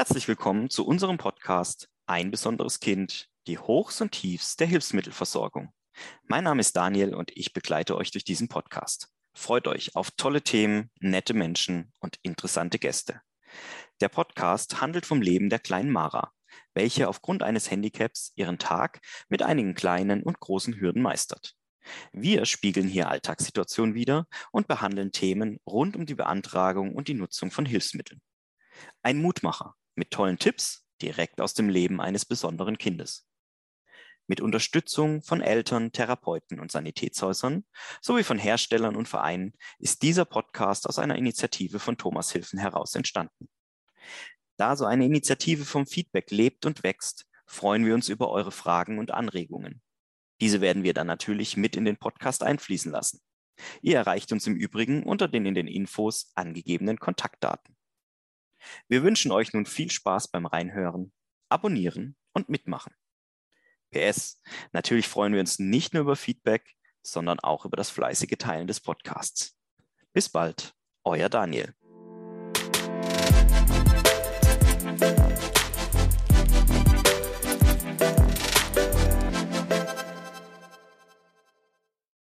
Herzlich willkommen zu unserem Podcast Ein besonderes Kind, die Hochs und Tiefs der Hilfsmittelversorgung. Mein Name ist Daniel und ich begleite euch durch diesen Podcast. Freut euch auf tolle Themen, nette Menschen und interessante Gäste. Der Podcast handelt vom Leben der kleinen Mara, welche aufgrund eines Handicaps ihren Tag mit einigen kleinen und großen Hürden meistert. Wir spiegeln hier Alltagssituationen wider und behandeln Themen rund um die Beantragung und die Nutzung von Hilfsmitteln. Ein Mutmacher mit tollen Tipps direkt aus dem Leben eines besonderen Kindes. Mit Unterstützung von Eltern, Therapeuten und Sanitätshäusern sowie von Herstellern und Vereinen ist dieser Podcast aus einer Initiative von Thomas Hilfen heraus entstanden. Da so eine Initiative vom Feedback lebt und wächst, freuen wir uns über eure Fragen und Anregungen. Diese werden wir dann natürlich mit in den Podcast einfließen lassen. Ihr erreicht uns im Übrigen unter den in den Infos angegebenen Kontaktdaten. Wir wünschen euch nun viel Spaß beim Reinhören, Abonnieren und Mitmachen. PS, natürlich freuen wir uns nicht nur über Feedback, sondern auch über das fleißige Teilen des Podcasts. Bis bald, euer Daniel.